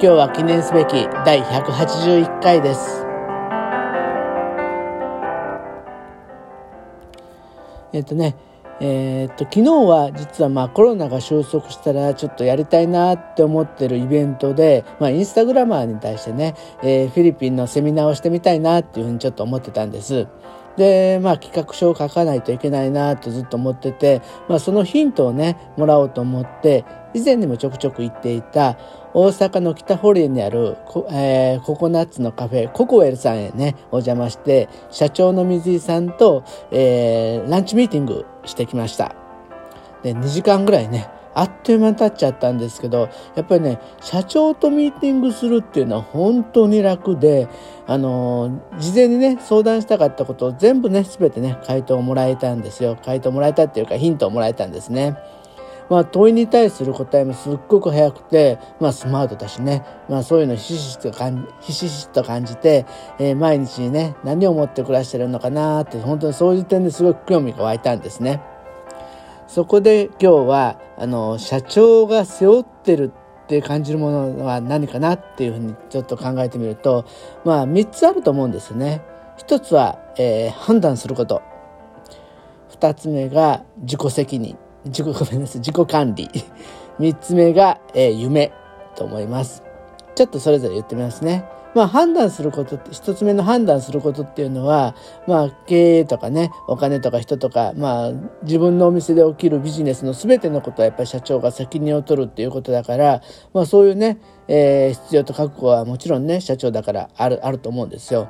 今日は記念すべき第181回です。えっとね、えー、っと昨日は実はまあコロナが収束したらちょっとやりたいなって思ってるイベントで、まあ、インスタグラマーに対してね、えー、フィリピンのセミナーをしてみたいなっていうふうにちょっと思ってたんです。で、まあ企画書を書かないといけないなとずっと思ってて、まあそのヒントをね、もらおうと思って、以前にもちょくちょく行っていた大阪の北堀江にあるコ,、えー、ココナッツのカフェココウェルさんへねお邪魔して社長の水井さんと、えー、ランチミーティングしてきました。で2時間ぐらいねあっという間に経っちゃったんですけどやっぱりね社長とミーティングするっていうのは本当に楽であの事前にね相談したかったことを全部ね全てね回答をもらえたんですよ回答もらえたっていうかヒントをもらえたんですね。まあ、問いに対する答えもすっごく早くて、まあ、スマートだしね、まあ、そういうのひしひしと感じひしひしと感じて、えー、毎日にね何を思って暮らしてるのかなって本当にそういう点ですごく興味が湧いたんですね。そこで今日はあの社長が背負ってるって感じるものは何かなっていうふうにちょっと考えてみるとまあ3つあると思うんですね。一つは、えー、判断すること。二つ目が自己責任。自己、ごめんなさい、自己管理。三つ目が、えー、夢と思います。ちょっとそれぞれ言ってみますね。まあ判断することって、一つ目の判断することっていうのは、まあ経営とかね、お金とか人とか、まあ自分のお店で起きるビジネスの全てのことはやっぱり社長が責任を取るっていうことだから、まあそういうね、えー、必要と覚悟はもちろんね、社長だからある、あると思うんですよ。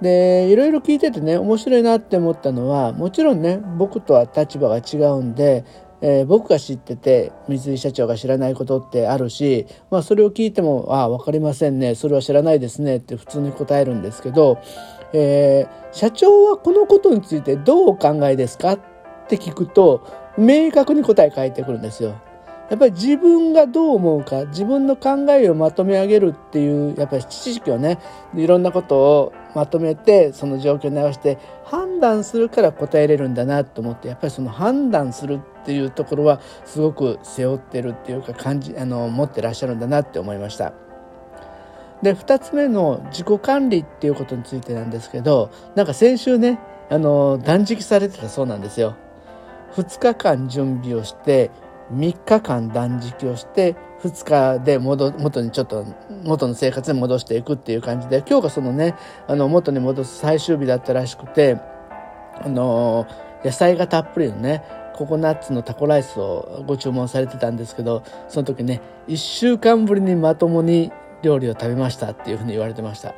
でいろいろ聞いててね面白いなって思ったのはもちろんね僕とは立場が違うんで、えー、僕が知ってて水井社長が知らないことってあるし、まあ、それを聞いても「ああ分かりませんね。それは知らないですね」って普通に答えるんですけど、えー、社長はこのことについてどうお考えですか？って聞くと明確に答え書いてくるんですよ。やっぱり自分がどう思うか自分の考えをまとめ上げるっていうやっぱり知識をねいろんなことをまとめてその状況に合わせて判断するから答えれるんだなと思ってやっぱりその判断するっていうところはすごく背負ってるっていうか感じあの持ってらっしゃるんだなって思いました。で2つ目の自己管理っていうことについてなんですけどなんか先週ねあの断食されてたそうなんですよ。2日間準備をして3日間断食をして2日で戻元にちょっと元の生活に戻していくっていう感じで今日がそのねあの元に戻す最終日だったらしくてあの野菜がたっぷりのねココナッツのタコライスをご注文されてたんですけどその時ね1週間ぶりにまともに料理を食べましたっていうふうに言われてました。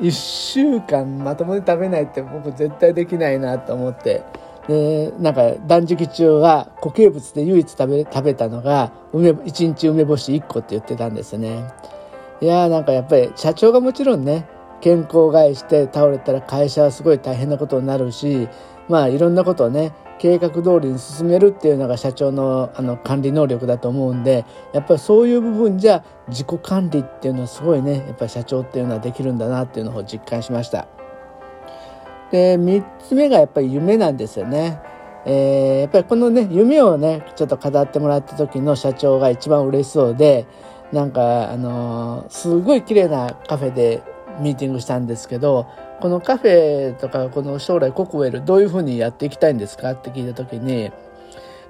1週間まともに食べないって僕絶対できないなと思って。でなんか断食中は固形物で唯一食べ食べたのが梅1日梅干し1個って言ってたんですねいやーなんかやっぱり社長がもちろんね健康害して倒れたら会社はすごい大変なことになるしまあいろんなことをね計画通りに進めるっていうのが社長のあの管理能力だと思うんでやっぱりそういう部分じゃ自己管理っていうのはすごいねやっぱり社長っていうのはできるんだなっていうのを実感しました。で3つ目がやっぱり夢なんですよね。えー、やっぱりこのね夢をねちょっと語ってもらった時の社長が一番嬉しそうでなんかあのー、すごい綺麗なカフェでミーティングしたんですけどこのカフェとかこの将来ココウェルどういうふうにやっていきたいんですかって聞いた時にい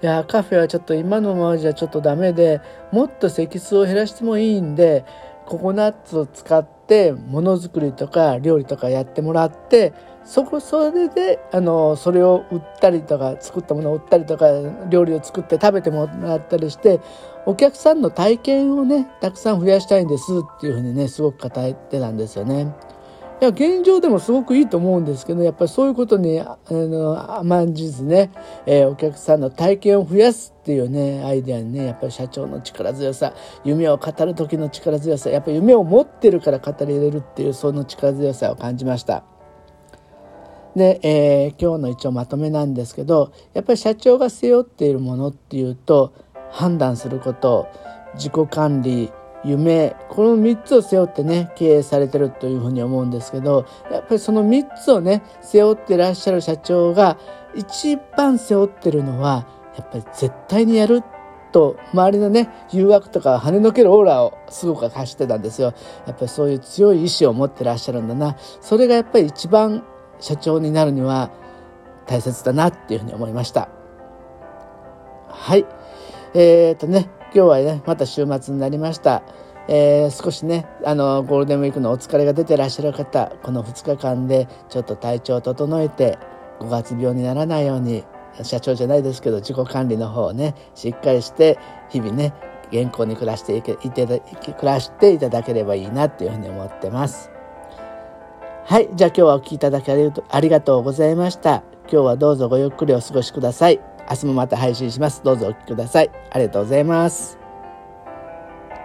やカフェはちょっと今のままじゃちょっとダメでもっと席数を減らしてもいいんでココナッツを使ってものづくりとか料理とかやってもらってそこそれであのそれを売ったりとか作ったものを売ったりとか料理を作って食べてもらったりしてお客さんの体験をねたくさん増やしたいんですっていうふうにねすごく語ってたんですよね。や現状でもすごくいいと思うんですけどやっぱりそういうことにあの甘んじずね、えー、お客さんの体験を増やすっていうねアイデアにねやっぱり社長の力強さ夢を語る時の力強さやっぱり夢を持ってるから語りれるっていうその力強さを感じました。で、えー、今日の一応まとめなんですけどやっぱり社長が背負っているものっていうと判断すること自己管理夢この3つを背負ってね経営されてるというふうに思うんですけどやっぱりその3つをね背負ってらっしゃる社長が一番背負ってるのはやっぱり絶対にやると周りのね誘惑とか跳ねのけるオーラをすごく発してたんですよ。やっぱりそういう強い意志を持ってらっしゃるんだな。それがやっぱり一番社長になるには大切だなっていうふうに思いました。はい。えー、っとね今日はねまた週末になりました、えー、少しねあのゴールデンウィークのお疲れが出てらっしゃる方この2日間でちょっと体調を整えて5月病にならないように社長じゃないですけど自己管理の方をねしっかりして日々ね健康に暮らしていけいて暮らしていただければいいなっていうふうに思ってます。はいじゃあ今日はお聴きいただきありがとうございました。今日はどうぞごゆっくりお過ごしください。明日もまた配信します。どうぞお聴きください。ありがとうございます。